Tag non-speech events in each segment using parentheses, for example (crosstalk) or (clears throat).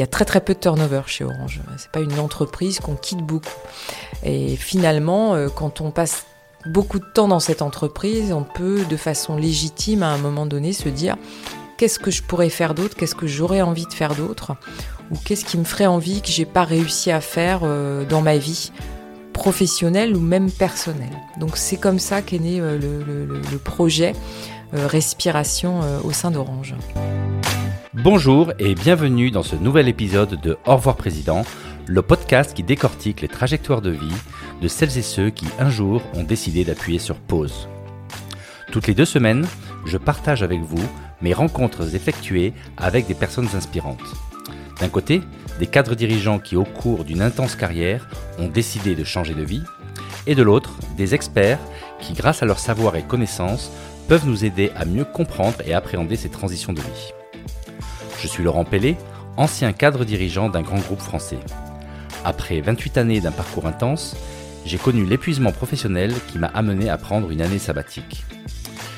y a très très peu de turnover chez Orange. C'est pas une entreprise qu'on quitte beaucoup. Et finalement, euh, quand on passe beaucoup de temps dans cette entreprise, on peut de façon légitime à un moment donné se dire qu'est-ce que je pourrais faire d'autre, qu'est-ce que j'aurais envie de faire d'autre, ou qu'est-ce qui me ferait envie que j'ai pas réussi à faire euh, dans ma vie professionnelle ou même personnelle? Donc c'est comme ça qu'est né euh, le, projet Respiration au sein d'Orange. Bonjour et bienvenue dans ce nouvel épisode de Au revoir Président, le podcast qui décortique les trajectoires de vie de celles et ceux qui un jour ont décidé d'appuyer sur pause. Toutes les deux semaines, je partage avec vous mes rencontres effectuées avec des personnes inspirantes. D'un côté, des cadres dirigeants qui au cours d'une intense carrière ont décidé de changer de vie, et de l'autre, des experts qui grâce à leur savoir et connaissances peuvent nous aider à mieux comprendre et appréhender ces transitions de vie. Je suis Laurent Pellet, ancien cadre dirigeant d'un grand groupe français. Après 28 années d'un parcours intense, j'ai connu l'épuisement professionnel qui m'a amené à prendre une année sabbatique.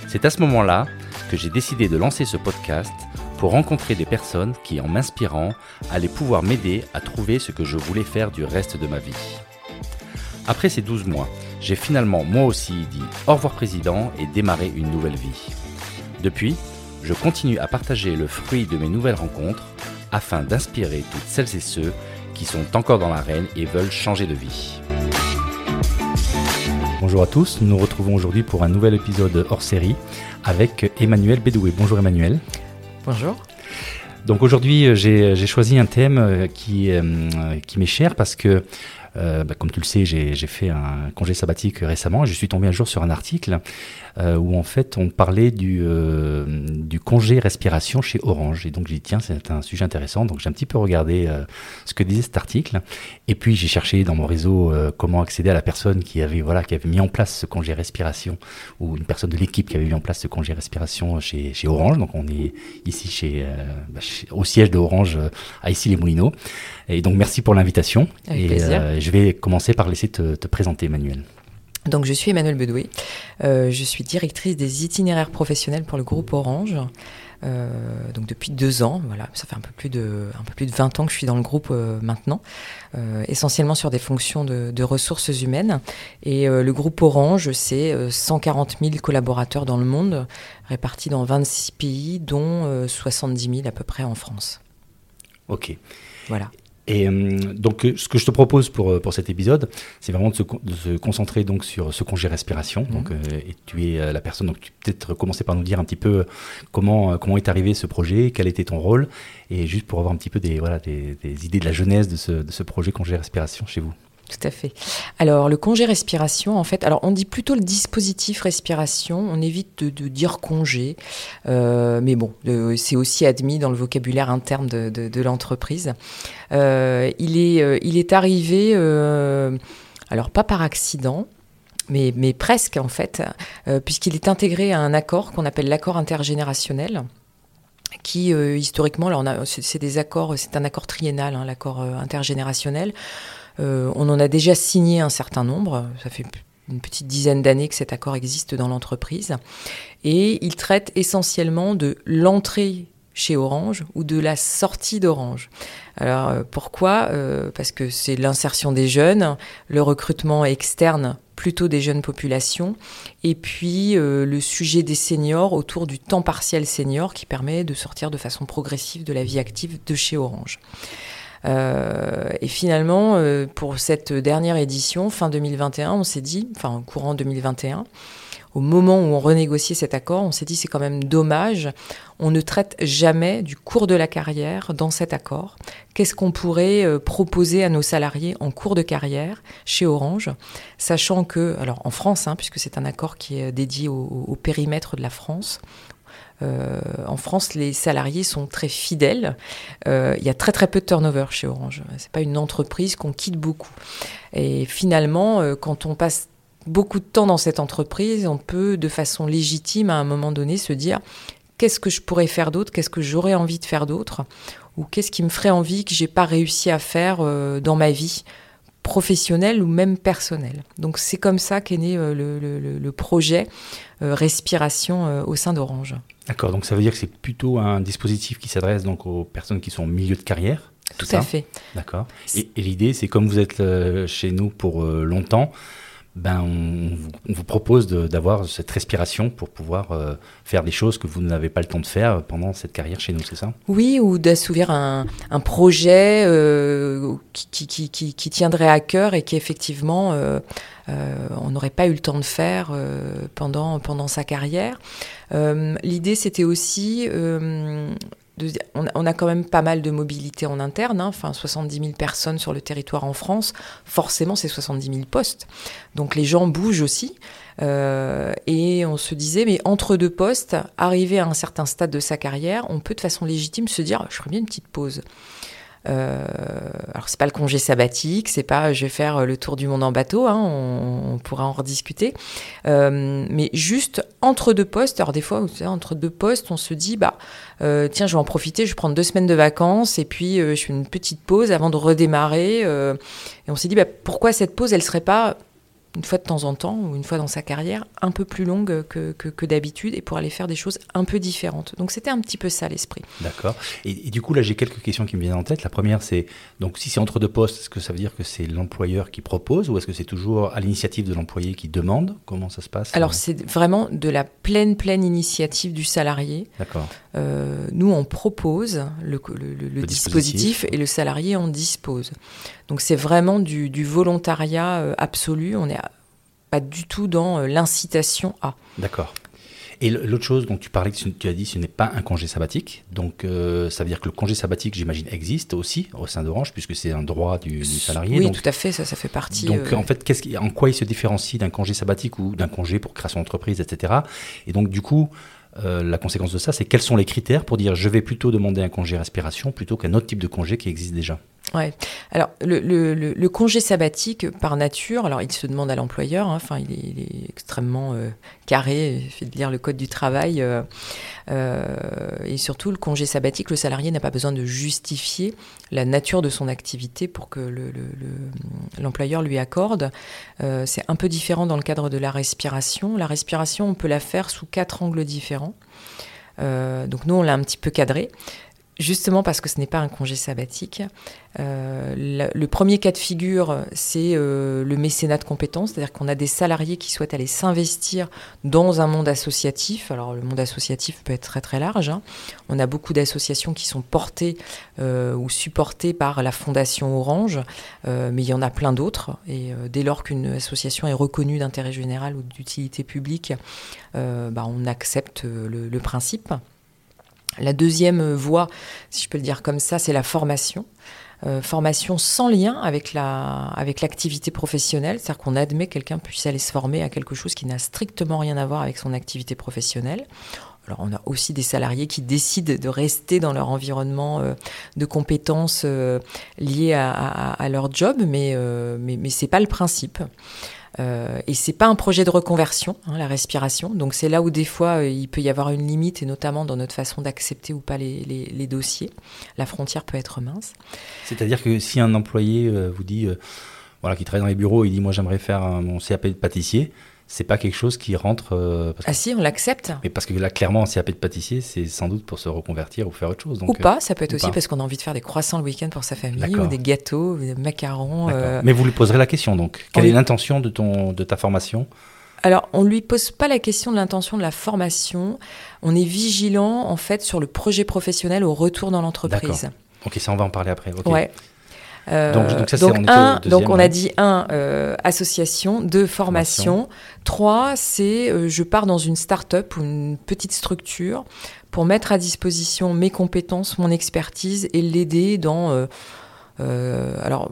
C'est à ce moment-là que j'ai décidé de lancer ce podcast pour rencontrer des personnes qui, en m'inspirant, allaient pouvoir m'aider à trouver ce que je voulais faire du reste de ma vie. Après ces 12 mois, j'ai finalement moi aussi dit au revoir président et démarré une nouvelle vie. Depuis, je continue à partager le fruit de mes nouvelles rencontres afin d'inspirer toutes celles et ceux qui sont encore dans l'arène et veulent changer de vie. Bonjour à tous, nous nous retrouvons aujourd'hui pour un nouvel épisode hors série avec Emmanuel Bédoué. Bonjour Emmanuel. Bonjour. Donc aujourd'hui j'ai choisi un thème qui, euh, qui m'est cher parce que euh, bah, comme tu le sais, j'ai fait un congé sabbatique récemment et je suis tombé un jour sur un article euh, où en fait on parlait du, euh, du congé respiration chez Orange. Et donc j'ai dit tiens c'est un sujet intéressant. Donc j'ai un petit peu regardé ce que disait cet article et puis j'ai cherché dans mon réseau comment accéder à la personne qui avait voilà qui avait mis en place ce congé respiration ou une personne de l'équipe qui avait mis en place ce congé respiration chez, Orange. Donc on est ici chez, bah, au siège de Orange à ici les Moulineaux. Et donc merci pour l'invitation. Et plaisir. je vais commencer par laisser te, te présenter Emmanuel. Donc je suis Emmanuel Bedoué, euh, je suis directrice des itinéraires professionnels pour le groupe Orange. Euh, donc depuis deux ans, voilà, ça fait un peu plus de un peu plus de 20 ans que je suis dans le groupe euh, maintenant, essentiellement sur des fonctions de, de ressources humaines. Et le groupe Orange, c'est 140 000 collaborateurs dans le monde, répartis dans 26 pays, dont 70 000 à peu près en France. Ok. Voilà. Et euh, donc, euh, ce que je te propose pour, euh, pour cet épisode, c'est vraiment de se, de se, concentrer donc sur ce congé respiration. Donc, mhm. et tu es la personne, donc tu peut-être commencer par nous dire un petit peu comment, comment est arrivé ce projet, quel était ton rôle, et juste pour avoir un petit peu des, voilà, des, des idées de la genèse de ce, de ce projet congé respiration chez vous. Tout à fait. Alors, le congé respiration, en fait, alors on dit plutôt le dispositif respiration, on évite de, dire congé, euh, mais bon, c'est aussi admis dans le vocabulaire interne de, l'entreprise. Euh, il, est, euh, il est arrivé, alors pas par accident, mais, presque en fait, puisqu'il est intégré à un accord qu'on appelle l'accord intergénérationnel qui historiquement, c'est des accords, c'est un accord triennal, hein, l'accord intergénérationnel. Euh, on en a déjà signé un certain nombre, ça fait une petite dizaine d'années que cet accord existe dans l'entreprise, et il traite essentiellement de l'entrée chez Orange ou de la sortie d'Orange. Alors euh, pourquoi? Euh, Parce que c'est l'insertion des jeunes, le recrutement externe plutôt des jeunes populations, et puis le sujet des seniors autour du temps partiel senior qui permet de sortir de façon progressive de la vie active de chez Orange. Euh, et finalement, euh, pour cette dernière édition, fin 2021, on s'est dit, enfin courant 2021, au moment où on renégociait cet accord, on s'est dit c'est quand même dommage, on ne traite jamais du cours de la carrière dans cet accord. Qu'est-ce qu'on pourrait euh, proposer à nos salariés en cours de carrière chez Orange, sachant que, alors en France, hein, puisque c'est un accord qui est dédié au, périmètre de la France, en France, les salariés sont très fidèles. Euh, il y a très très peu de turnover chez Orange. C'est pas une entreprise qu'on quitte beaucoup. Et finalement, euh, quand on passe beaucoup de temps dans cette entreprise, on peut de façon légitime à un moment donné se dire qu'est-ce que je pourrais faire d'autre, qu'est-ce que j'aurais envie de faire d'autre, ou qu'est-ce qui me ferait envie que j'ai pas réussi à faire dans ma vie? Professionnelle ou même personnelle. Donc c'est comme ça qu'est né le, projet Respiration au sein d'Orange. D'accord, donc ça veut dire que c'est plutôt un dispositif qui s'adresse donc aux personnes qui sont au milieu de carrière Tout à fait. D'accord. Et, l'idée, c'est comme vous êtes chez nous pour longtemps, ben, on, vous propose d'avoir cette respiration pour pouvoir euh, faire des choses que vous n'avez pas le temps de faire pendant cette carrière chez nous, c'est ça? Oui, ou d'assouvir un, projet euh, qui, qui, qui, qui, tiendrait à cœur et qui effectivement euh, on n'aurait pas eu le temps de faire pendant, pendant sa carrière. L'idée, c'était aussi on, a quand même pas mal de mobilité en interne, hein, enfin 70 000 personnes sur le territoire en France, forcément c'est 70 000 postes. Donc les gens bougent aussi. Euh, et on se disait, mais entre deux postes, arrivé à un certain stade de sa carrière, on peut de façon légitime se dire, je ferais bien une petite pause. Euh, alors c'est pas le congé sabbatique, c'est pas je vais faire le tour du monde en bateau, hein, on, pourra en rediscuter. Euh, mais juste entre deux postes, alors des fois entre deux postes, on se dit bah euh, tiens je vais en profiter, je vais prendre deux semaines de vacances et puis je fais une petite pause avant de redémarrer. et on s'est dit bah, pourquoi cette pause elle serait pas une fois de temps en temps ou une fois dans sa carrière, un peu plus longue que, que, d'habitude et pour aller faire des choses un peu différentes. Donc c'était un petit peu ça l'esprit. D'accord. Et, du coup, là, j'ai quelques questions qui me viennent en tête. La première, c'est donc si c'est entre deux postes, est-ce que ça veut dire que c'est l'employeur qui propose ou est-ce que c'est toujours à l'initiative de l'employé qui demande? Comment ça se passe? Alors, c'est vraiment de la pleine, pleine initiative du salarié. D'accord. Euh, nous, on propose le, le, dispositif, et le salarié en dispose. Donc c'est vraiment du, volontariat euh, absolu. On n'est pas du tout dans euh, l'incitation à. D'accord. Et l'autre chose dont tu parlais, tu as dit, ce n'est pas un congé sabbatique. Donc, ça veut dire que le congé sabbatique, j'imagine, existe aussi au sein d'Orange, puisque c'est un droit du, salarié. Oui, tout à fait, ça, ça fait partie. Donc, en fait, en quoi il se différencie d'un congé sabbatique ou d'un congé pour création d'entreprise, etc. Et donc, du coup, euh, la conséquence de ça, c'est quels sont les critères pour dire je vais plutôt demander un congé respiration plutôt qu'un autre type de congé qui existe déjà? Ouais. Alors le, congé sabbatique par nature, alors il se demande à l'employeur. Hein, enfin, il, est extrêmement euh, carré. Il fait de lire le code du travail euh, et surtout le congé sabbatique, le salarié n'a pas besoin de justifier la nature de son activité pour que l'employeur lui accorde. C'est un peu différent dans le cadre de la respiration. La respiration, on peut la faire sous quatre angles différents. Euh, donc nous, on l'a un petit peu cadré. Justement parce que ce n'est pas un congé sabbatique. Euh, le, premier cas de figure, c'est euh, le mécénat de compétences, c'est-à-dire qu'on a des salariés qui souhaitent aller s'investir dans un monde associatif. Alors le monde associatif peut être très très large. Hein. On a beaucoup d'associations qui sont portées ou supportées par la Fondation Orange, mais il y en a plein d'autres. Et dès lors qu'une association est reconnue d'intérêt général ou d'utilité publique, bah, on accepte le principe. La deuxième voie, si je peux le dire comme ça, c'est la formation. Euh, formation sans lien avec la avec l'activité professionnelle, c'est-à-dire qu'on admet que quelqu'un puisse aller se former à quelque chose qui n'a strictement rien à voir avec son activité professionnelle. Alors on a aussi des salariés qui décident de rester dans leur environnement euh, de compétences euh, liées à, leur job, mais mais, mais c'est pas le principe. Euh, et c'est pas un projet de reconversion, hein, la respiration. Donc c'est là où des fois euh, il peut y avoir une limite, et notamment dans notre façon d'accepter ou pas les, dossiers. La frontière peut être mince. C'est-à-dire que si un employé euh, vous dit, voilà, qui travaille dans les bureaux, il dit moi j'aimerais faire mon CAP de pâtissier, c'est pas quelque chose qui rentre. Euh, ah si, on l'accepte. Mais parce que là, clairement, CAP de pâtissier, c'est sans doute pour se reconvertir ou faire autre chose. Donc, ou pas, ça peut être aussi parce qu'on a envie de faire des croissants le week-end pour sa famille, ou des gâteaux, des macarons. Euh. Mais vous lui poserez la question donc. Quelle est l'intention de, ton, de ta formation? Alors, on ne lui pose pas la question de l'intention de la formation. On est vigilant, en fait, sur le projet professionnel au retour dans l'entreprise. Ok, ça, on va en parler après. Ouais. Euh, donc, on, a dit un, euh, association, deux, formation. Trois, c'est euh, je pars dans une start-up ou une petite structure pour mettre à disposition mes compétences, mon expertise et l'aider dans... alors,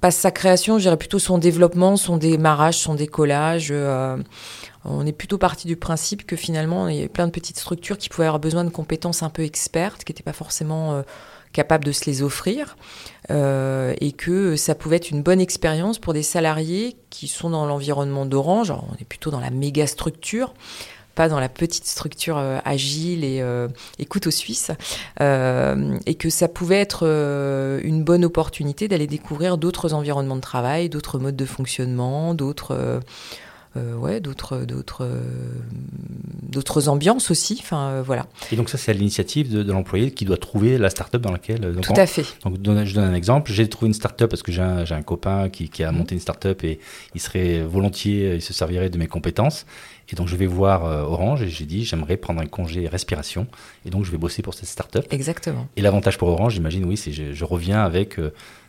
pas sa création, je dirais plutôt son développement, son démarrage, son décollage. on est plutôt parti du principe que finalement, il y a plein de petites structures qui pouvaient avoir besoin de compétences un peu expertes, qui n'étaient pas forcément capable de se les offrir euh, et que ça pouvait être une bonne expérience pour des salariés qui sont dans l'environnement d'Orange. On est plutôt dans la méga structure pas dans la petite structure euh, agile et, euh, couteau suisse, euh, et que ça pouvait être une bonne opportunité d'aller découvrir d'autres environnements de travail, d'autres modes de fonctionnement, d'autres euh, ouais, d'autres, d'autres, d'autres ambiances aussi. Enfin, voilà. Et donc ça, c'est à l'initiative de, l'employé qui doit trouver la start-up dans laquelle. Donc Tout à fait. Donc je donne un exemple. J'ai trouvé une start-up parce que j'ai un, j'ai un copain qui, qui, a mhm. monté une start-up et il serait volontiers, il se servirait de mes compétences. Et donc je vais voir Orange et j'ai dit j'aimerais prendre un congé respiration et donc je vais bosser pour cette start-up. Exactement. Et l'avantage pour Orange, j'imagine, oui, c'est je, je reviens avec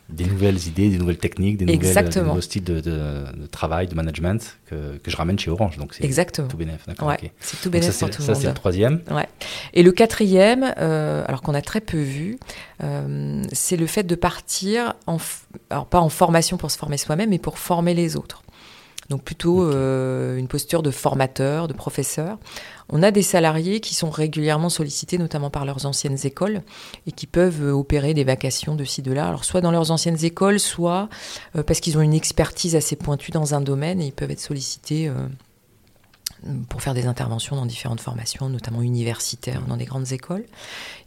des nouvelles idées, des nouvelles techniques, des, nouvelles, des nouveaux styles de, de, travail, de management que, que, je ramène chez Orange. Donc c'est tout bénéf. Ouais, C'est tout bénéf pour tout le monde. Ça, c'est le troisième. Ouais. Et le quatrième, euh, alors qu'on a très peu vu, euh, c'est le fait de partir, en, alors pas en formation pour se former soi-même, mais pour former les autres. Donc plutôt euh, une posture de formateur, de professeur. On a des salariés qui sont régulièrement sollicités, notamment par leurs anciennes écoles, et qui peuvent euh, opérer des vacations de ci, de là. Alors soit dans leurs anciennes écoles, soit euh, parce qu'ils ont une expertise assez pointue dans un domaine et ils peuvent être sollicités pour faire des interventions dans différentes formations, notamment universitaires, dans des grandes écoles.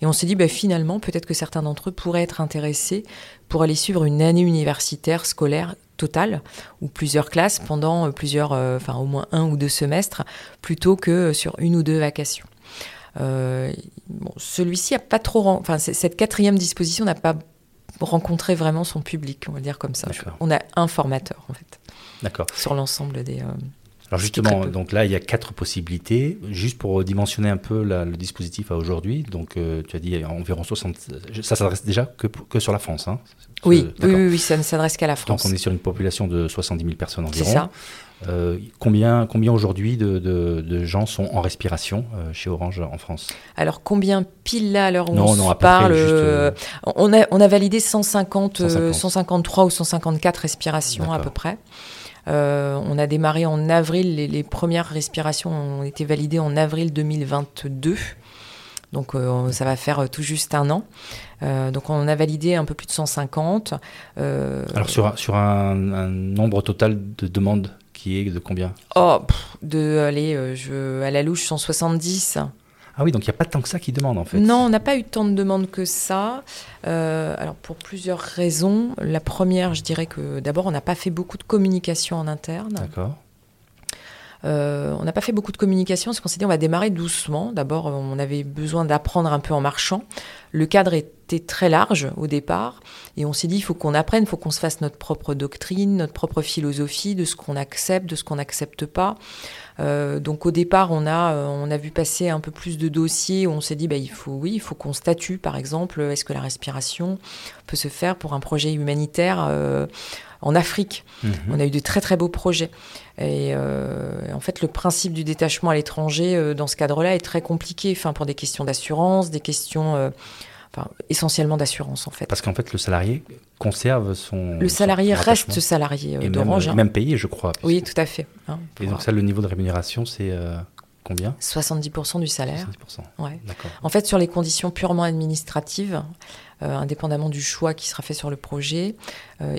Et on s'est dit, bah, finalement, peut-être que certains d'entre eux pourraient être intéressés pour aller suivre une année universitaire scolaire totale ou plusieurs classes pendant euh, plusieurs, euh, enfin au moins un ou deux semestres, plutôt que sur une ou deux vacations. Euh, celui-ci a pas trop, enfin cette quatrième disposition n'a pas rencontré vraiment son public, on va dire comme ça. On a un formateur en fait. D'accord. Sur l'ensemble des. Alors justement, donc là, il y a quatre possibilités. Juste pour dimensionner un peu le dispositif à aujourd'hui, donc tu as dit environ 60... Ça s'adresse déjà que, que sur la France, hein oui, oui, oui, ça ne s'adresse qu'à la France. Donc on est sur une population de 70 000 personnes environ. C'est ça. Euh, combien, combien aujourd'hui de, de, gens sont en respiration euh, chez Orange en France? Alors combien pile là à l'heure où on parle euh, on, a, on a validé 150, 153 ou 154 respirations à peu près. On a démarré en avril, les, les, premières respirations ont été validées en avril 2022. Donc euh, ça va faire euh, tout juste un an. Euh, donc on a validé un peu plus de 150. Alors sur, sur un, nombre total de demandes qui est de combien? Oh, de aller, je, à la louche 170. Ah oui, donc il n'y a pas tant que ça qui demande en fait. Non, on n'a pas eu tant de demandes que ça. alors pour plusieurs raisons. La première, je dirais que d'abord, on n'a pas fait beaucoup de communication en interne. D'accord. Euh, on n'a pas fait beaucoup de communication parce qu'on s'est dit on va démarrer doucement. D'abord, on avait besoin d'apprendre un peu en marchant. Le cadre était très large au départ et on s'est dit il faut qu'on apprenne, il faut qu'on se fasse notre propre doctrine, notre propre philosophie de ce qu'on accepte, de ce qu'on n'accepte pas. Euh, donc au départ, on a, euh, on a vu passer un peu plus de dossiers où on s'est dit bah, il faut, oui, il faut qu'on statue par exemple, est-ce que la respiration peut se faire pour un projet humanitaire en Afrique. Mhm. On a eu de très très beaux projets. Et euh, en fait, le principe du détachement à l'étranger euh, dans ce cadre-là est très compliqué, enfin pour des questions d'assurance, des questions, euh, enfin essentiellement d'assurance en fait. Parce qu'en fait, le salarié conserve son. Le salarié reste salarié d'Orange. Même, même payé, je crois. Oui, tout à fait. Hein, et donc ça, le niveau de rémunération, c'est combien? 70% du salaire. 70%. Ouais. En fait, sur les conditions purement administratives, indépendamment du choix qui sera fait sur le projet,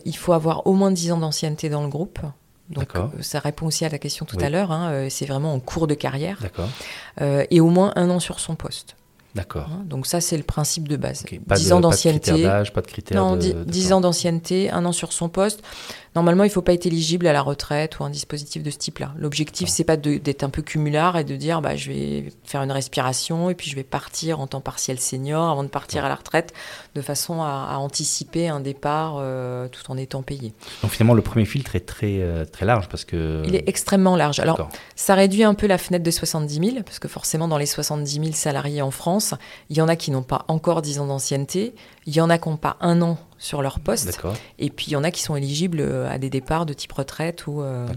il faut avoir au moins 10 ans d'ancienneté dans le groupe. Donc euh, ça répond aussi à ta question tout à l'heure. Hein, euh, c'est vraiment en cours de carrière. Euh, et au moins un an sur son poste. D'accord. Hein, donc ça, c'est le principe de base. 10 ans d'ancienneté. Pas de critère pas de critère Non, de, 10 ans d'ancienneté, un an sur son poste. Normalement, il ne faut pas être éligible à la retraite ou un dispositif de ce type-là. L'objectif, c'est pas d'être un peu cumulard et de dire bah, je vais faire une respiration et puis je vais partir en temps partiel senior avant de partir à la retraite, de façon à, anticiper un départ euh, tout en étant payé. Donc finalement, le premier filtre est très, euh, très large parce que... Il est extrêmement large. Alors, ça réduit un peu la fenêtre de 70 000 parce que forcément, dans les 70 000 salariés en France, il y en a qui n'ont pas encore 10 ans d'ancienneté, il y en a qui n'ont pas un an sur leur poste. Et puis il y en a qui sont éligibles euh, à des départs de type retraite ou, euh,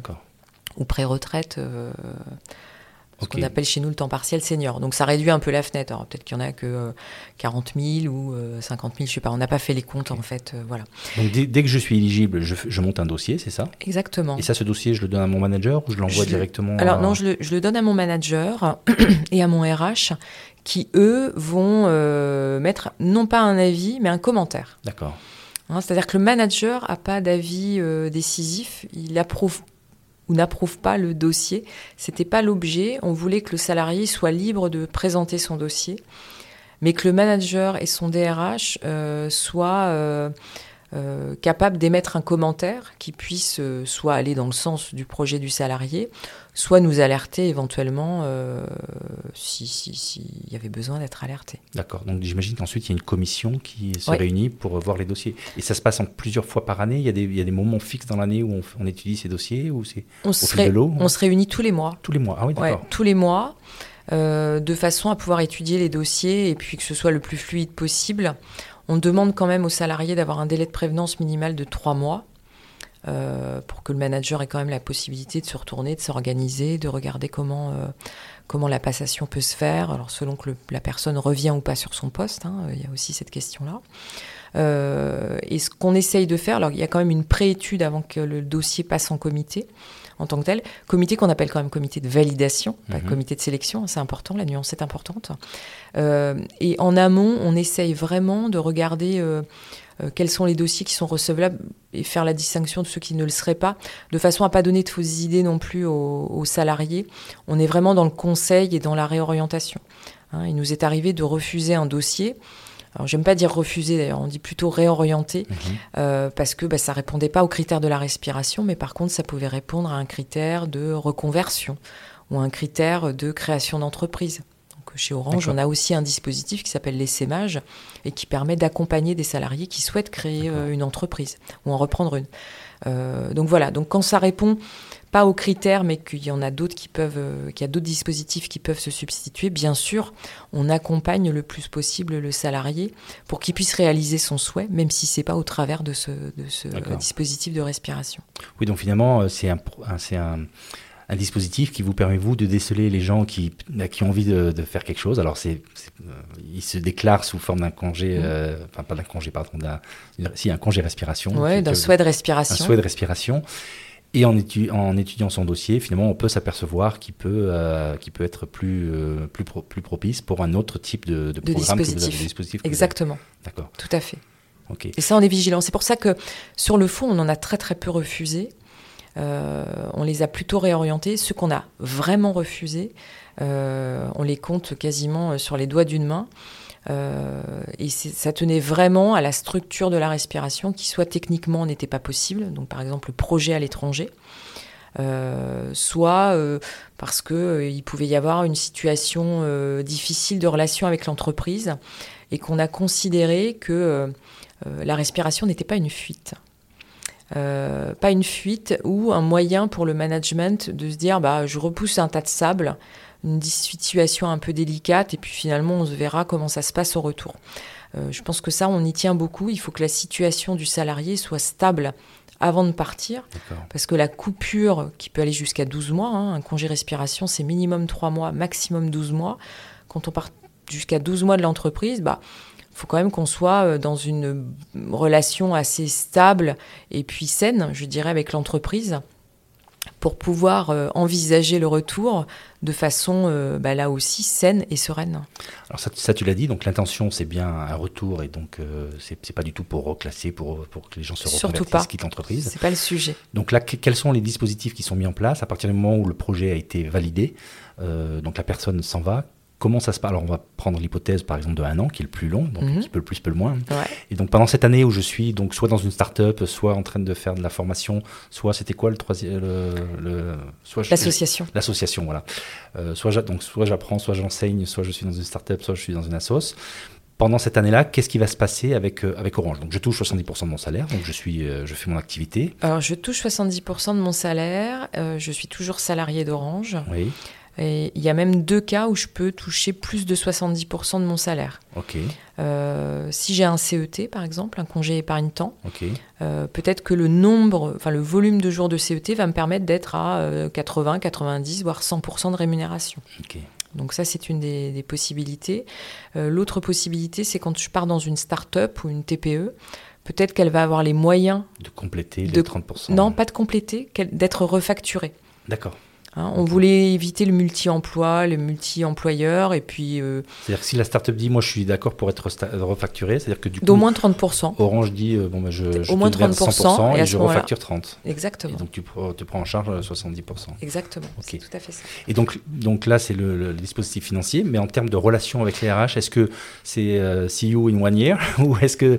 ou pré-retraite. Euh, ce qu'on appelle chez nous le temps partiel senior. Donc ça réduit un peu la fenêtre. Alors peut-être qu'il y en a que 40 000 ou 50 000, je sais pas. On n'a pas fait les comptes en fait. voilà. Donc dès, que je suis éligible, je, monte un dossier, c'est ça? Exactement. Et ça, ce dossier, je le donne à mon manager ou je l'envoie directement Alors non, je le, je le, donne à mon manager (clears throat) et à mon RH qui, eux, vont euh, mettre non pas un avis, mais un commentaire. D'accord. Hein, c'est-à-dire que le manager n'a pas d'avis euh, décisif, il approuve ou n'approuve pas le dossier. C'était pas l'objet. On voulait que le salarié soit libre de présenter son dossier, mais que le manager et son DRH euh, soient euh, capable d'émettre un commentaire qui puisse euh, soit aller dans le sens du projet du salarié, soit nous alerter éventuellement euh, s'il si, si, y avait besoin d'être alerté. D'accord. Donc j'imagine qu'ensuite il y a une commission qui se réunit pour voir les dossiers. Et ça se passe en plusieurs fois par année? Il y a des, il y a des moments fixes dans l'année où on, on, étudie ces dossiers ou c'est au fil de l'eau? On se réunit tous les mois. Tous les mois. Ah oui, d'accord. Ouais, tous les mois. Euh, de façon à pouvoir étudier les dossiers et puis que ce soit le plus fluide possible. On demande quand même aux salariés d'avoir un délai de prévenance minimal de trois mois. Euh, pour que le manager ait quand même la possibilité de se retourner, de s'organiser, de regarder comment, euh, la passation peut se faire, selon que la personne revient ou pas sur son poste, hein, il y a aussi cette question-là. Euh, et ce qu'on essaye de faire, alors il y a quand même une préétude avant que le dossier passe en comité en tant que tel, comité qu'on appelle quand même comité de validation, pas Mhm. comité de sélection, c'est important, la nuance est importante. Euh, et en amont, on essaye vraiment de regarder euh, quels sont les dossiers qui sont recevables et faire la distinction de ceux qui ne le seraient pas, de façon à pas donner de fausses idées non plus aux, aux salariés. On est vraiment dans le conseil et dans la réorientation. Hein, il nous est arrivé de refuser un dossier. Alors, j'aime pas dire refuser, d'ailleurs, on dit plutôt réorienter, Mhm. euh, parce que bah, ça répondait pas aux critères de la respiration, mais par contre, ça pouvait répondre à un critère de reconversion ou un critère de création d'entreprise. Donc, chez Orange, on a aussi un dispositif qui s'appelle l'essaimage et qui permet d'accompagner des salariés qui souhaitent créer euh, une entreprise ou en reprendre une. Euh, donc voilà, donc quand ça répond pas aux critères, mais qu'il y en a d'autres qui peuvent, euh, qu'il y a d'autres dispositifs qui peuvent se substituer, bien sûr, on accompagne le plus possible le salarié pour qu'il puisse réaliser son souhait, même si c'est pas au travers de ce, de ce D'accord. dispositif de respiration. Oui, donc finalement, euh, c'est un, un- c'est un, un dispositif qui vous permet, vous, de déceler les gens qui, bah, qui ont envie de, de faire quelque chose. Alors, c'est, c'est, euh, ils se déclarent sous forme d'un congé, euh, enfin, pas d'un congé, pardon, d'un, si, un congé respiration. Qui- d'un souhait de un respiration. souhait de respiration. Et en, étu- en étudiant son dossier, finalement, on peut s'apercevoir qu'il peut, euh, peut être plus, euh, plus, pro- plus propice pour un autre type de, de De programme que vous avez, dispositif. de dispositif que vous avez. Exactement, D'accord. tout à fait. Ok. Et ça, on est vigilant. C'est pour ça que sur le fond, on en a très très peu refusé. Euh, on les a plutôt réorientés. Ceux qu'on a vraiment refusés, euh, on les compte quasiment sur les doigts d'une main. Euh, et ça tenait vraiment à la structure de la respiration qui soit techniquement n'était pas possible. Donc par exemple le projet à l'étranger. Euh, soit euh, parce que euh, il pouvait y avoir une situation difficile de relation avec l'entreprise et qu'on a considéré que la respiration n'était pas une fuite. Pas une fuite ou un moyen pour le management de se dire bah, je repousse un tas de sable, une situation un peu délicate, et puis finalement on se verra comment ça se passe au retour. Euh, je pense que ça, on y tient beaucoup. Il faut que la situation du salarié soit stable avant de partir, parce que la coupure, qui peut aller jusqu'à 12 mois, hein, un congé respiration, c'est minimum 3 mois, maximum 12 mois. Quand on part jusqu'à 12 mois de l'entreprise, bah, faut quand même qu'on soit euh, dans une relation assez stable et puis saine, je dirais, avec l'entreprise pour pouvoir euh, envisager le retour de façon, euh, bah, là aussi, saine et sereine. Alors ça, ça, tu l'as dit, donc l'intention c'est bien un retour et donc euh, c'est c'est pas du tout pour reclasser, pour, pour que les gens se reconvertissent, quittent l'entreprise. C'est pas le sujet. Donc là, que- quels sont les dispositifs qui sont mis en place à partir du moment où le projet a été validé Donc la personne s'en va. Comment ça se passe Alors on va prendre l'hypothèse par exemple de un an, qui est le plus long, donc Mhm. qui peut le plus, peut le moins. Ouais. Et donc pendant cette année où je suis donc soit dans une start-up, soit en train de faire de la formation, soit c'était quoi le troisième le, L'association. L'association, voilà. Euh, soit donc soit j'apprends, soit j'enseigne, soit je suis dans une start-up, soit je suis dans une assos. Pendant cette année-là, qu'est-ce qui va se passer avec, euh, avec Orange? Donc je touche 70% de mon salaire, donc je, suis, euh, je fais mon activité. Alors, je touche 70% de mon salaire. euh, je suis toujours salarié d'Orange. Oui, Et il y a même deux cas où je peux toucher plus de 70% de mon salaire. Euh, si j'ai un CET, par exemple, un congé épargne-temps, ok. euh, peut-être que le nombre, enfin le volume de jours de CET va me permettre d'être à euh, 80, 90, voire 100% de rémunération. Donc ça, c'est une des, des possibilités. Euh, L'autre possibilité, c'est quand je pars dans une start-up ou une TPE, peut-être qu'elle va avoir les moyens, De compléter les De- 30%. non, pas de compléter, d'être refacturée. D'accord. Hein, on voulait éviter le multi-emploi, le multi-employeur, et puis... Euh, c'est-à-dire que si la start-up dit, moi je suis d'accord pour être refacturé, c'est-à-dire que du coup... D'au moins 30%. Orange dit, euh, bon, bah, je, je Au moins 30%, 100% et, je refacture 30%. Exactement. Et donc tu te prends en charge 70%. Exactement, c'est tout à fait ça. Et donc, donc là, c'est le, dispositif financier, mais en termes de relation avec les RH, est-ce que c'est euh, see you in one year, (laughs) ou est-ce qu'il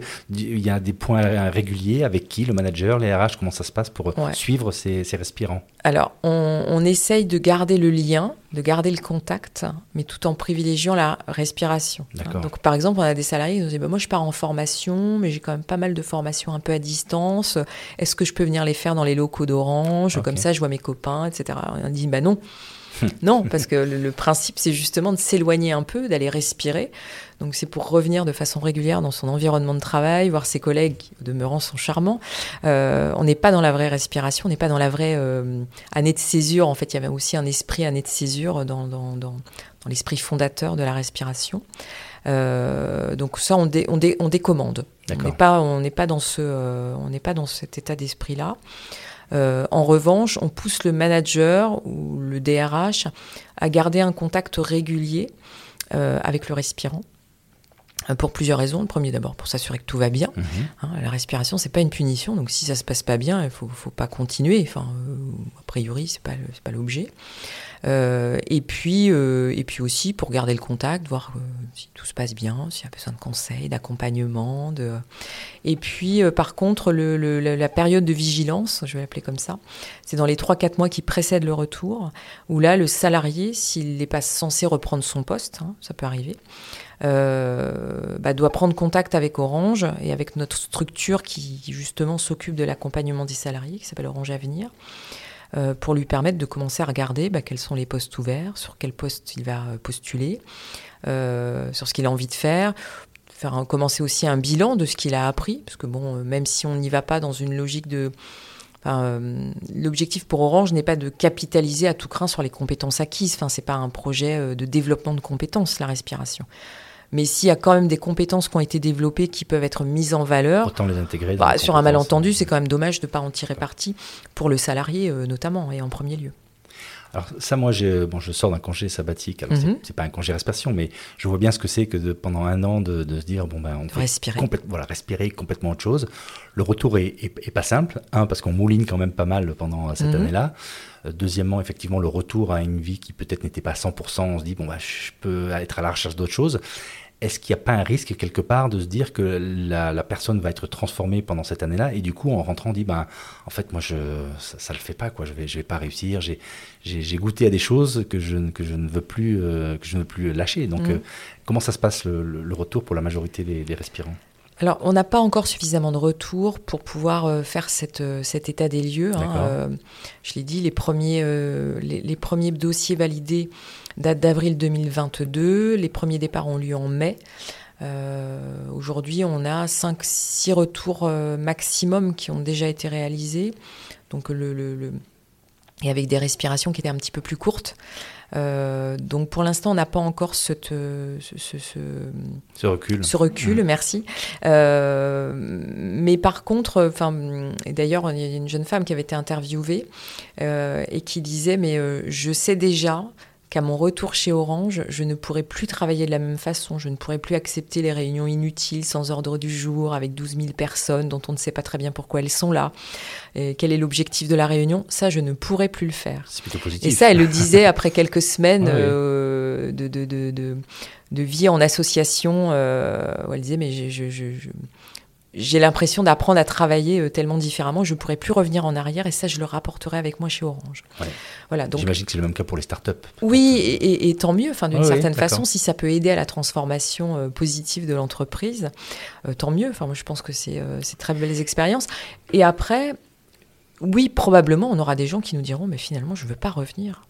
y a des points réguliers avec qui, le manager, les RH, comment ça se passe pour suivre ces, ces respirants? Alors, on, on est essaye de garder le lien, de garder le contact, mais tout en privilégiant la respiration. Donc, par exemple, on a des salariés qui nous disent bah, Moi, je pars en formation, mais j'ai quand même pas mal de formations un peu à distance. Est-ce que je peux venir les faire dans les locaux d'Orange? Comme ça, je vois mes copains, etc. On dit Bah non. (laughs) non, parce que le, principe, c'est justement de s'éloigner un peu, d'aller respirer. Donc c'est pour revenir de façon régulière dans son environnement de travail, voir ses collègues qui, au demeurant, sont charmants. Euh, on n'est pas dans la vraie respiration, on n'est pas dans la vraie euh, année de césure. En fait, il y avait aussi un esprit année de césure dans, dans, dans, l'esprit fondateur de la respiration. Euh, donc ça, on, on, on décommande. On n'est pas, on n'est pas dans ce, on n'est pas dans cet état d'esprit-là. Euh, en revanche, on pousse le manager ou le DRH à garder un contact régulier euh, avec le respirant euh, pour plusieurs raisons. Le premier d'abord pour s'assurer que tout va bien. Mhm. Hein, la respiration c'est pas une punition, donc si ça se passe pas bien, il faut, faut pas continuer. Enfin, a priori c'est pas pas l'objet. Euh, et, puis, euh, et puis aussi pour garder le contact, voir euh, si tout se passe bien, s'il y a besoin de conseils, d'accompagnement. De... Et puis, par contre, le, la période de vigilance, je vais l'appeler comme ça, c'est dans les 3-4 mois qui précèdent le retour, où là, le salarié, s'il n'est pas censé reprendre son poste, hein, ça peut arriver, bah, doit prendre contact avec Orange et avec notre structure qui justement s'occupe de l'accompagnement des salariés, qui s'appelle Orange Avenir. Euh, pour lui permettre de commencer à regarder bah, quels sont les postes ouverts, sur quel poste il va euh, postuler, euh, sur ce qu'il a envie de faire, faire commencer aussi un bilan de ce qu'il a appris, parce que bon, même si on n'y va pas dans une logique de L'objectif pour Orange n'est pas de capitaliser à tout craint sur les compétences acquises. Enfin, c'est pas un projet de développement de compétences, la respiration. Mais s'il y a quand même des compétences qui ont été développées qui peuvent être mises en valeur, autant les intégrer. Bah, sur un malentendu, c'est quand même dommage de ne pas en tirer parti pour le salarié euh, notamment et en premier lieu. Alors ça, moi, bon, je sors d'un congé sabbatique. Alors c'est mhm. pas un congé respiration, mais je vois bien ce que c'est que de, pendant un an de, se dire bon ben on fait respirer. voilà respirer complètement autre chose. Le retour est, est, pas simple. Un parce qu'on mouline quand même pas mal pendant cette mhm. année-là. Euh, deuxièmement, effectivement, le retour à une vie qui peut-être n'était pas 100%. On se dit bon ben je peux être à la recherche d'autre chose est-ce qu'il n'y a pas un risque quelque part de se dire que la, personne va être transformée pendant cette année-là et du coup en rentrant on dit ben en fait moi je ça, ne le fait pas quoi. Je vais je vais pas réussir. J'ai j'ai goûté à des choses que je que je ne veux plus euh, que je ne veux plus lâcher. Donc mmh. euh, comment ça se passe le, retour pour la majorité des respirants? Alors, on n'a pas encore suffisamment de retours pour pouvoir euh, faire cette, euh, cet état des lieux. Hein. Euh, je l'ai dit, les premiers, les, premiers dossiers validés datent d'avril 2022. Les premiers départs ont lieu en mai. Aujourd'hui, on a 5-6 retours maximum qui ont déjà été réalisés. Donc, le, le, et avec des respirations qui étaient un petit peu plus courtes. Euh, donc pour l'instant, on n'a pas encore cette, euh, ce, ce, recul. Ce recul, mmh. merci. Euh, mais par contre, enfin, d'ailleurs, il y a une jeune femme qui avait été interviewée et qui disait, mais je sais déjà qu'à mon retour chez Orange, je ne pourrai plus travailler de la même façon, je ne pourrai plus accepter les réunions inutiles, sans ordre du jour, avec 12 000 personnes dont on ne sait pas très bien pourquoi elles sont là, et quel est l'objectif de la réunion, ça, je ne pourrais plus le faire. C'est plutôt positif. Et ça, elle le disait après (laughs) quelques semaines euh, de, de, de, de, vie en association, euh, où elle disait, mais je, je, je j'ai l'impression d'apprendre à travailler euh, tellement différemment, je ne pourrais plus revenir en arrière et ça, je le rapporterai avec moi chez Orange. Voilà, donc, J'imagine que c'est le même cas pour les startups. Oui, et, tant mieux, enfin, d'une certaine façon, si ça peut aider à la transformation euh, positive de l'entreprise, euh, tant mieux. Enfin, moi, je pense que c'est c'est très belles expériences. Et après, oui, probablement, on aura des gens qui nous diront, mais finalement, je ne veux pas revenir.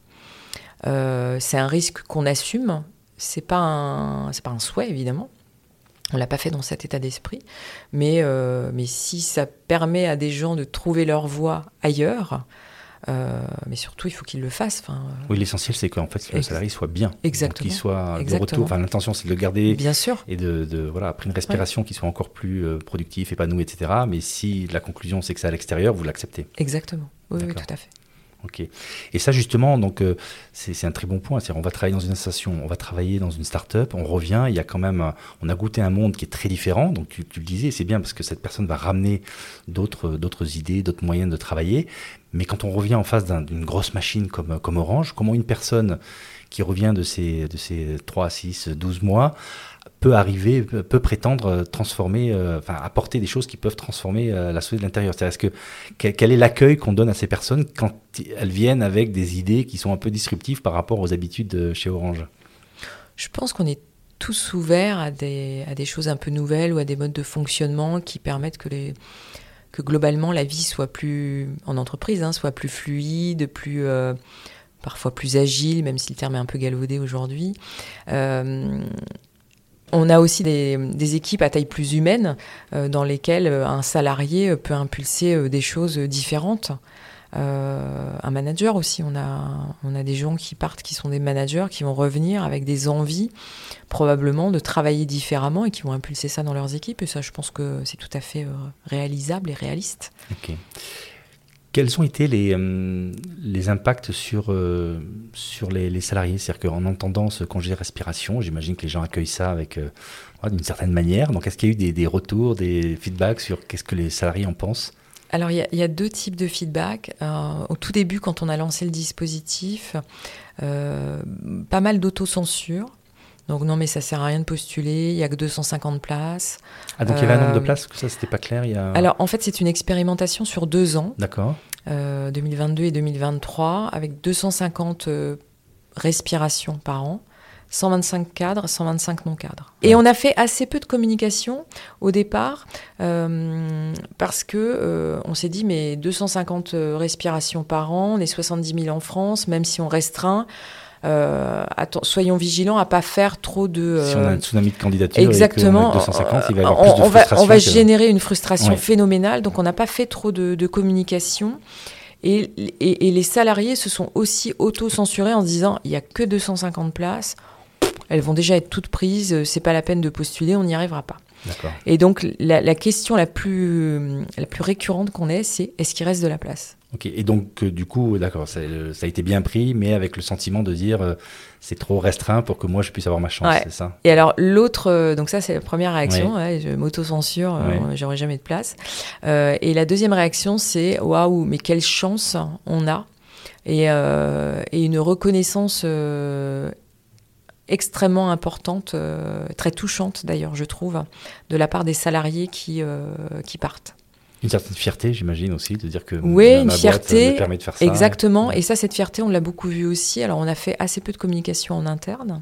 c'est un risque qu'on assume, c'est pas c'est pas un souhait, évidemment. On l'a pas fait dans cet état d'esprit, mais, euh, mais si ça permet à des gens de trouver leur voie ailleurs, euh, mais surtout, il faut qu'ils le fassent. Enfin, oui, l'essentiel, c'est qu'en fait, le salarié soit bien. Exactement. Qu'il soit de retour. Enfin, l'intention, c'est de le garder. Bien sûr. Et de, de voilà, après une respiration, qui soit encore plus euh, productif, épanoui, etc. Mais si la conclusion, c'est que c'est à l'extérieur, vous l'acceptez. Exactement. Oui, oui, tout à fait. Ok. Et ça justement, donc euh, c'est un très bon point. C'est on va travailler dans une association, on va travailler dans une start-up, on revient, il y a quand même, on a goûté un monde qui est très différent. Donc tu, tu le disais, c'est bien parce que cette personne va ramener d'autres idées, d'autres moyens de travailler. Mais quand on revient en face d'une grosse machine comme comme Orange, comment une personne qui revient de ces de ces 3, 6, 12 mois peut arriver, peut prétendre euh, transformer, euh, apporter des choses qui peuvent transformer euh, la société de l'intérieur. C'est-à-dire que quel est l'accueil qu'on donne à ces personnes quand elles viennent avec des idées qui sont un peu disruptives par rapport aux habitudes chez Orange? Je pense qu'on est tous ouverts à des, à des choses un peu nouvelles ou à des modes de fonctionnement qui permettent que les que globalement la vie soit plus en entreprise, hein, soit plus fluide, plus parfois plus agile, même si le terme est un peu galvaudé aujourd'hui. On a aussi des, équipes à taille plus humaine euh, dans lesquelles euh, un salarié peut impulser euh, des choses différentes. un manager aussi, on a, on a des gens qui partent, qui sont des managers, qui vont revenir avec des envies probablement de travailler différemment et qui vont impulser ça dans leurs équipes. Et ça, je pense que c'est tout à fait réalisable et réaliste. Quels ont été les, euh, impacts sur, euh, sur les, salariés? C'est-à-dire qu'en entendant ce congé respiration, j'imagine que les gens accueillent ça avec euh, d'une certaine manière. Donc, est-ce qu'il y a eu des, des retours, des feedbacks sur qu'est-ce que les salariés en pensent? Alors, il y, a, deux types de feedback. au tout début, quand on a lancé le dispositif, pas mal d'autocensure. Donc non, mais ça sert à rien de postuler, il y a que 250 places. Ah, donc il y avait un nombre de places, que ça, c'était pas clair il y a... Alors, en fait, c'est une expérimentation sur deux ans. D'accord. 2022 et 2023, avec 250 euh, respirations par an. 125 cadres, 125 non-cadres. Et on a fait assez peu de communication au départ euh, parce que euh, on s'est dit mais 250 respirations par an, on est 70 000 en France, même si on restreint, euh, soyons vigilants à pas faire trop de. si on a un tsunami de candidature, exactement. Et 250, il va y avoir plus de on va, on va générer une frustration phénoménale, donc on n'a pas fait trop de, de communication. Et, et, et, les salariés se sont aussi auto-censurés en se disant il n'y a que 250 places, elles vont déjà être toutes prises, c'est pas la peine de postuler, on n'y arrivera pas. Et donc la, la, question la plus, la plus récurrente qu'on ait, c'est est-ce qu'il reste de la place? Ok, et donc euh, du coup, d'accord, ça, a été bien pris, mais avec le sentiment de dire euh, c'est trop restreint pour que moi je puisse avoir ma chance, c'est ça? Et alors l'autre, euh, donc ça c'est la première réaction, je m'auto-censure, j'aurai jamais de place. et la deuxième réaction c'est waouh, mais quelle chance on a et, et une reconnaissance extrêmement importante, très touchante d'ailleurs, je trouve, de la part des salariés qui, qui partent. Une certaine fierté, j'imagine aussi, de dire que oui, une fierté, permet de faire ça. Exactement. Et ça, cette fierté, on l'a beaucoup vu aussi. Alors, on a fait assez peu de communication en interne.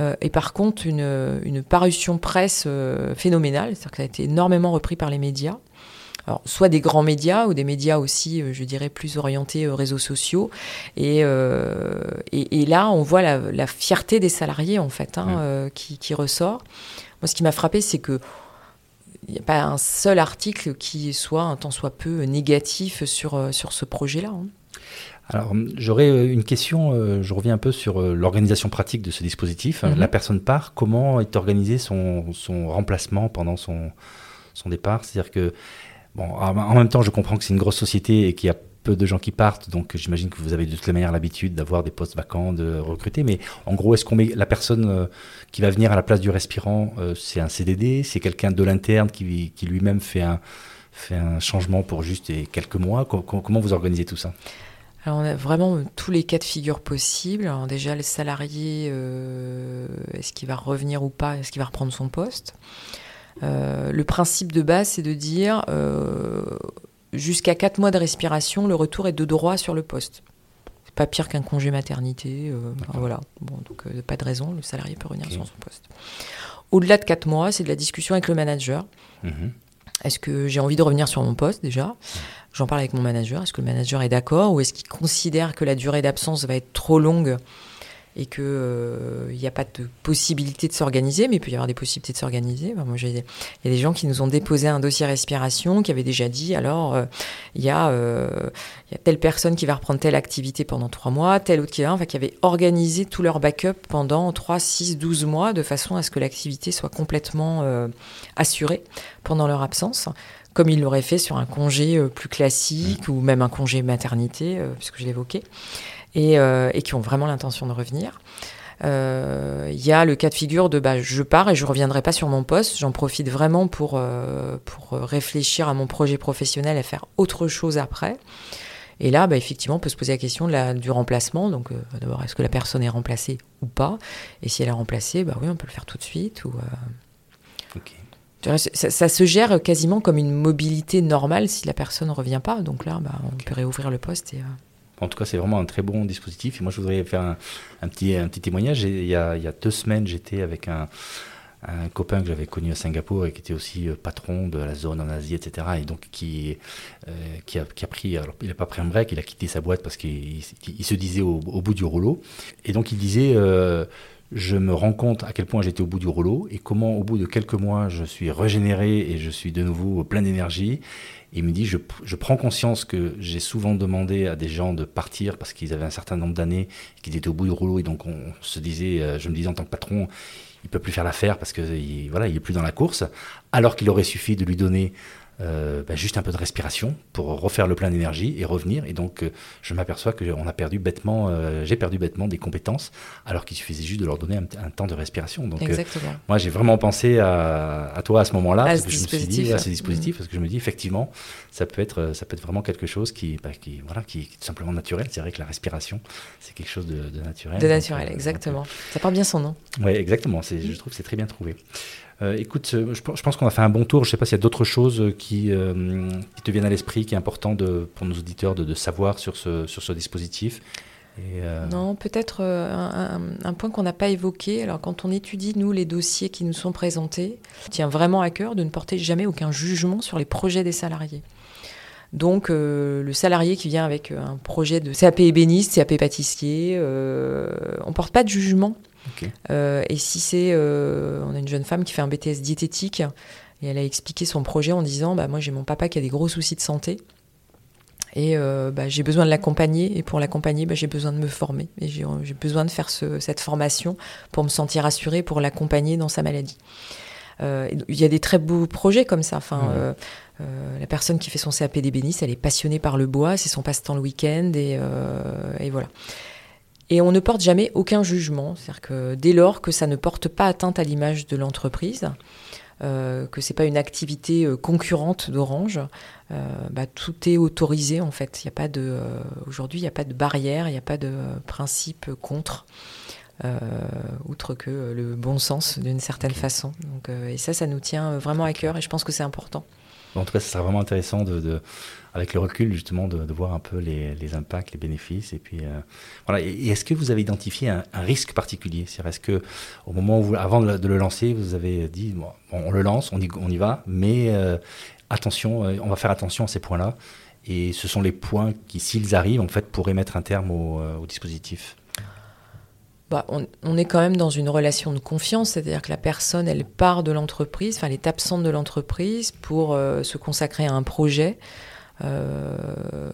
Euh, et par contre, une, une parution presse euh, phénoménale, c'est-à-dire que ça a été énormément repris par les médias. Alors, soit des grands médias ou des médias aussi, euh, je dirais, plus orientés aux réseaux sociaux. Et, et, et, là, on voit la, la, fierté des salariés, en fait, hein, qui, qui, ressort. Moi, ce qui m'a frappé, c'est que il n'y a pas un seul article qui soit un tant soit peu négatif sur, euh, sur ce projet-là. Hein. Alors, j'aurais euh, une question, euh, je reviens un peu sur l'organisation pratique de ce dispositif. Mhm. La personne part, comment est organisé son, son remplacement pendant son, son départ? C'est-à-dire que, bon, en même temps, je comprends que c'est une grosse société et qu'il y a peu de gens qui partent, donc j'imagine que vous avez de toute manière l'habitude d'avoir des postes vacants, de recruter. Mais en gros, est-ce qu'on met la personne euh, qui va venir à la place du respirant, euh, c'est un CDD, c'est quelqu'un de l'interne qui, lui-même fait un, changement pour juste quelques mois? Comment vous organisez tout ça? Alors on a vraiment tous les cas de figure possibles. Déjà le salarié, euh, est-ce qu'il va revenir ou pas? Est-ce qu'il va reprendre son poste? Le principe de base, c'est de dire jusqu'à 4 mois de respiration, le retour est de droit sur le poste. C'est pas pire qu'un congé maternité. Euh, voilà. Bon, donc euh, pas de raison, le salarié peut revenir sur son poste. Au-delà de 4 mois, c'est de la discussion avec le manager. Mhm. Est-ce que j'ai envie de revenir sur mon poste déjà? J'en parle avec mon manager. Est-ce que le manager est d'accord ou est-ce qu'il considère que la durée d'absence va être trop longue et qu'il n'y euh, a pas de possibilité de s'organiser, mais il peut y avoir des possibilités de s'organiser. moi, il y a des gens qui nous ont déposé un dossier respiration, qui avaient déjà dit, alors, euh, il y, euh, y, a telle personne qui va reprendre telle activité pendant trois mois, telle autre qui va, enfin, qui avait organisé tout leur backup pendant 3, 6, 12 mois, de façon à ce que l'activité soit complètement assurée pendant leur absence. comme il l'aurait fait sur un congé plus classique ou même un congé maternité, puisque je l'évoquais, et, et, qui ont vraiment l'intention de revenir. Il y a le cas de figure de bah, je pars et je reviendrai pas sur mon poste, j'en profite vraiment pour, pour réfléchir à mon projet professionnel et faire autre chose après. Et là, bah, effectivement, on peut se poser la question de la, du remplacement. Donc, euh, d'abord, est-ce que la personne est remplacée ou pas? Et si elle est remplacée, bah oui, on peut le faire tout de suite. Ou, euh, ça, se gère quasiment comme une mobilité normale si la personne ne revient pas. Donc là, bah, on peut réouvrir le poste. Et, euh, En tout cas, c'est vraiment un très bon dispositif. Et moi, je voudrais faire un, petit, témoignage. Il y, a, deux semaines, j'étais avec un, copain que j'avais connu à Singapour et qui était aussi euh, patron de la zone en Asie, etc. Et donc euh, qui, a, pris, alors il n'a pas pris un break, il a quitté sa boîte parce qu'il se disait au, bout du rouleau. Et donc il disait, euh, je me rends compte à quel point j'étais au bout du rouleau et comment au bout de quelques mois je suis régénéré et je suis de nouveau plein d'énergie. Il me dit, je, prends conscience que j'ai souvent demandé à des gens de partir parce qu'ils avaient un certain nombre d'années, qu'ils étaient au bout du rouleau et donc on se disait, je me disais en tant que patron, il peut plus faire l'affaire parce que il, voilà, il est plus dans la course, alors qu'il aurait suffi de lui donner euh, bah, juste un peu de respiration pour refaire le plein d'énergie et revenir. Et donc, euh, je m'aperçois que on a perdu bêtement, euh, j'ai perdu bêtement des compétences, alors qu'il suffisait juste de leur donner un, temps de respiration. Donc, moi, j'ai vraiment pensé à, toi à ce moment-là, à ce je me suis dit à ce dispositif, parce que je me dis effectivement, ça peut être, ça peut être vraiment quelque chose qui, bah, qui, voilà, qui est tout simplement naturel. C'est vrai que la respiration, c'est quelque chose de, naturel. De naturel, exactement. ça porte bien son nom. Oui, exactement. Je trouve que c'est très bien trouvé. Écoute, euh, je, pense qu'on a fait un bon tour. Je ne sais pas s'il y a d'autres choses euh, qui, te viennent à l'esprit, qui est important pour nos auditeurs de, savoir sur ce, sur ce dispositif. Non, peut-être un, point qu'on n'a pas évoqué. Alors, quand on étudie, nous, les dossiers qui nous sont présentés, on tient vraiment à cœur de ne porter jamais aucun jugement sur les projets des salariés. Donc, le salarié qui vient avec un projet de CAP ébéniste, CAP pâtissier, on ne porte pas de jugement euh, et si c'est, euh, on a une jeune femme qui fait un BTS diététique et elle a expliqué son projet en disant, bah moi j'ai mon papa qui a des gros soucis de santé et euh, bah, j'ai besoin de l'accompagner et pour l'accompagner bah, j'ai besoin de me former et j'ai besoin de faire cette formation pour me sentir assurée pour l'accompagner dans sa maladie. Il y a des très beaux projets comme ça. Enfin, la personne qui fait son CAP d'ébéniste, elle est passionnée par le bois, c'est son passe-temps le week-end et, et voilà. Et on ne porte jamais aucun jugement. C'est-à-dire que dès lors que ça ne porte pas atteinte à l'image de l'entreprise, euh, que c'est pas une activité euh, concurrente d'Orange, euh, bah, tout est autorisé en fait. Il y a pas de, euh, aujourd'hui, il n'y a pas de barrière, il n'y a pas de principe contre. outre que le bon sens d'une certaine façon. Donc, et ça, ça nous tient vraiment à cœur et je pense que c'est important. En tout cas, ce sera vraiment intéressant de, avec le recul justement de, voir un peu les, impacts, les bénéfices. Et puis euh, voilà. Et, est-ce que vous avez identifié un, risque particulier? Est-ce que au moment où avant de le lancer, vous avez dit bon, on le lance, on y, on y va, mais euh, attention, euh, on va faire attention à ces points-là. Et ce sont les points qui, s'ils arrivent, en fait, pourraient mettre un terme au dispositif. Bah, on, est quand même dans une relation de confiance, c'est-à-dire que la personne, elle part de l'entreprise, enfin, elle est absente de l'entreprise pour se consacrer à un projet. Euh,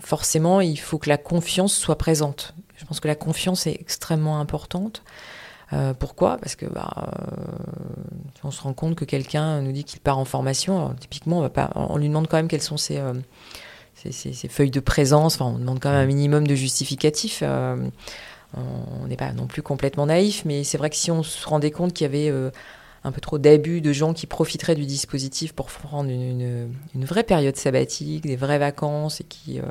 forcément, il faut que la confiance soit présente. Je pense que la confiance est extrêmement importante. Euh, pourquoi? Parce que bah, on se rend compte que quelqu'un nous dit qu'il part en formation. typiquement, on, lui demande quand même quelles sont ses, feuilles de présence. Enfin, on demande quand même un minimum de justificatif on n'est pas non plus complètement naïf, mais c'est vrai que si on se rendait compte qu'il y avait euh, un peu trop d'abus de gens qui profiteraient du dispositif pour prendre une, vraie période sabbatique, des vraies vacances et qui euh,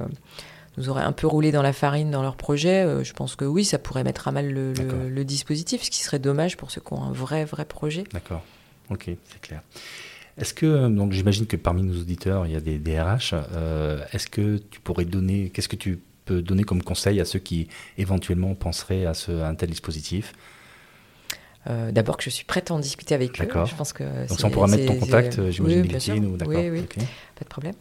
nous auraient un peu roulé dans la farine dans leur projet, euh, je pense que oui, ça pourrait mettre à mal le, dispositif, ce qui serait dommage pour ceux qui ont un vrai, vrai projet. D'accord, ok, c'est clair. Est-ce que, donc j'imagine que parmi nos auditeurs, il y a des DRH, est-ce que tu pourrais donner, qu'est-ce que tu donner comme conseil à ceux qui éventuellement penseraient à, ce, un tel dispositif? Euh, D'abord que je suis prête à en discuter avec eux. Je pense que Donc ça, on pourra mettre ton contact, euh, j'imagine, oui, LinkedIn ou d'accord. Oui, oui. pas de problème.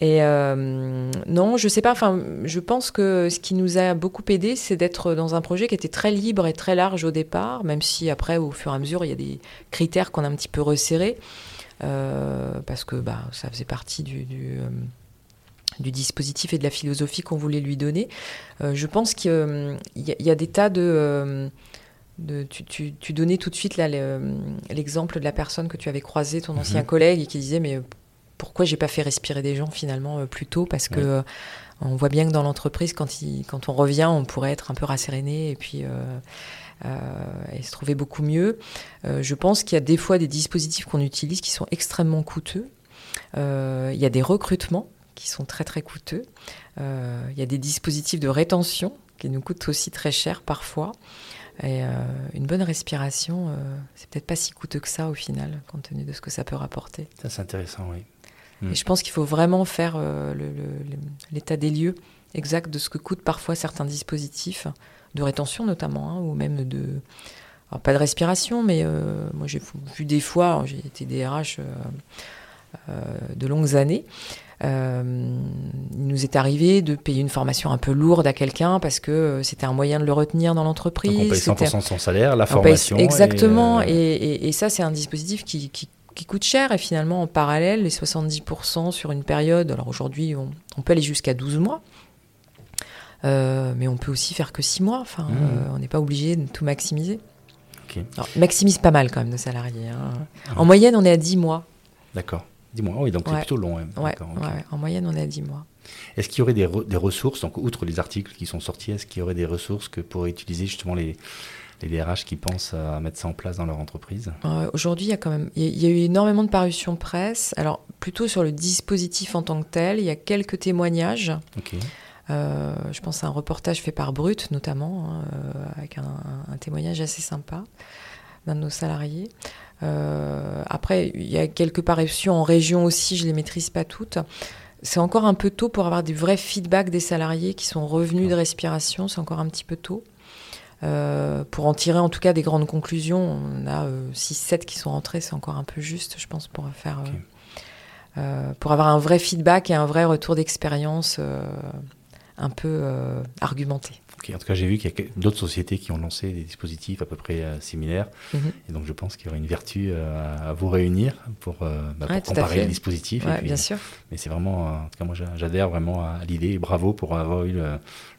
Et euh, non, je sais pas. Enfin, je pense que ce qui nous a beaucoup aidé, c'est d'être dans un projet qui était très libre et très large au départ, même si après, au fur et à mesure, il y a des critères qu'on a un petit peu resserrés, parce que bah, ça faisait partie du, du du dispositif et de la philosophie qu'on voulait lui donner. Euh, je pense qu'il euh, y, a des tas de... Euh, tu, donnais tout de suite l'exemple de la personne que tu avais croisée, ton ancien mhm. collègue, et qui disait mais pourquoi j'ai pas fait respirer des gens finalement plus tôt? Parce que on voit bien que dans l'entreprise, quand, quand on revient, on pourrait être un peu rasséréné et puis et se trouver beaucoup mieux. je pense qu'il y a des fois des dispositifs qu'on utilise qui sont extrêmement coûteux. il y a des recrutements qui sont très très coûteux. il y a des dispositifs de rétention qui nous coûtent aussi très cher parfois. Et euh, une bonne respiration, euh, c'est peut-être pas si coûteux que ça au final, compte tenu de ce que ça peut rapporter. Ça, c'est intéressant, oui. Et mm. je pense qu'il faut vraiment faire euh, l'état des lieux exact de ce que coûtent parfois certains dispositifs, de rétention notamment, hein, ou même de. Alors, pas de respiration, mais moi j'ai vu des fois, j'ai été DRH de longues années, euh, il nous est arrivé de payer une formation un peu lourde à quelqu'un parce que euh, c'était un moyen de le retenir dans l'entreprise. on paye 100% de son salaire, la formation. exactement. Euh, et, et, ça, c'est un dispositif qui, qui, coûte cher. Et finalement, en parallèle, les 70% sur une période, alors aujourd'hui, on, peut aller jusqu'à 12 mois. mais on peut aussi faire que 6 mois. Enfin, mmh. on n'est pas obligé de tout maximiser. maximise pas mal quand même nos salariés. Hein. Ah en moyenne, on est à 10 mois. D'accord. Dis mois, oui, donc c'est plutôt long. Ouais, en moyenne, on est à 10 mois. Est-ce qu'il y aurait des, des, ressources, donc outre les articles qui sont sortis, est-ce qu'il y aurait des ressources que pourraient utiliser justement les, les DRH qui pensent à mettre ça en place dans leur entreprise? Euh, Aujourd'hui, il y a quand même il y, a eu énormément de parutions presse. Alors, plutôt sur le dispositif en tant que tel, il y a quelques témoignages. Euh, je pense à un reportage fait par Brut, notamment, hein, euh, avec un, un, témoignage assez sympa d'un de nos salariés. Euh, après, il y a quelques parutions en région aussi, je les maîtrise pas toutes. C'est encore un peu tôt pour avoir des vrais feedbacks des salariés qui sont revenus de respiration, c'est encore un petit peu tôt. Euh, pour en tirer en tout cas des grandes conclusions, on a 6-7 euh, qui sont rentrés, c'est encore un peu juste, je pense, pour faire, pour avoir un vrai feedback et un vrai retour d'expérience un peu argumenté en tout cas, j'ai vu qu'il y a d'autres sociétés qui ont lancé des dispositifs à peu près euh, similaires. Mhm. Et donc, je pense qu'il y aurait une vertu euh, à, vous réunir pour, euh, bah, comparer les dispositifs. bien sûr. Mais c'est vraiment, en tout cas, moi, j'adhère vraiment à l'idée. Bravo pour avoir eu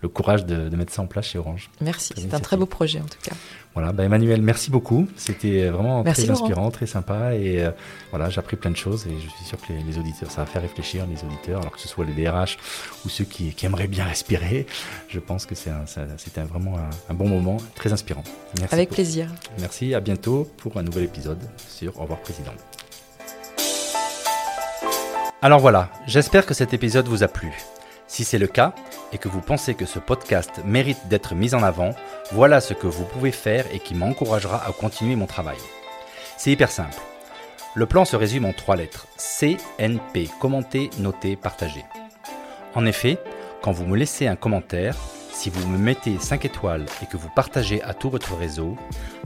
le, courage de, de, mettre ça en place chez Orange. Merci. C'est un très beau projet, en tout cas. Voilà, bah, Emmanuel, merci beaucoup. C'était vraiment très inspirant, très sympa. Et euh, voilà, j'ai appris plein de choses et je suis sûr que les, auditeurs, ça va faire réfléchir les auditeurs, alors que ce soit les DRH ou ceux qui, aimeraient bien respirer. Je pense que c'était vraiment un, bon moment, très inspirant. Merci Avec plaisir. Merci, à bientôt pour un nouvel épisode sur Au revoir Président. Alors voilà, j'espère que cet épisode vous a plu. Si c'est le cas et que vous pensez que ce podcast mérite d'être mis en avant, voilà ce que vous pouvez faire et qui m'encouragera à continuer mon travail. C'est hyper simple. Le plan se résume en trois lettres. CNP, commenter, noter, partager. En effet, quand vous me laissez un commentaire, si vous me mettez 5 étoiles et que vous partagez à tout votre réseau,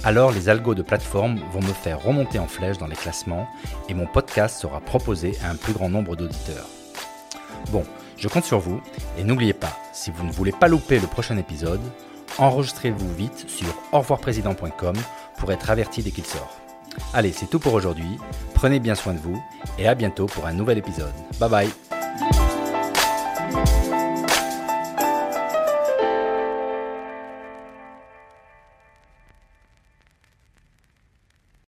alors les algos de plateforme vont me faire remonter en flèche dans les classements et mon podcast sera proposé à un plus grand nombre d'auditeurs. Bon, je compte sur vous et n'oubliez pas, si vous ne voulez pas louper le prochain épisode, enregistrez-vous vite sur au pour être averti dès qu'il sort. Allez, c'est tout pour aujourd'hui. Prenez bien soin de vous et à bientôt pour un nouvel épisode. Bye bye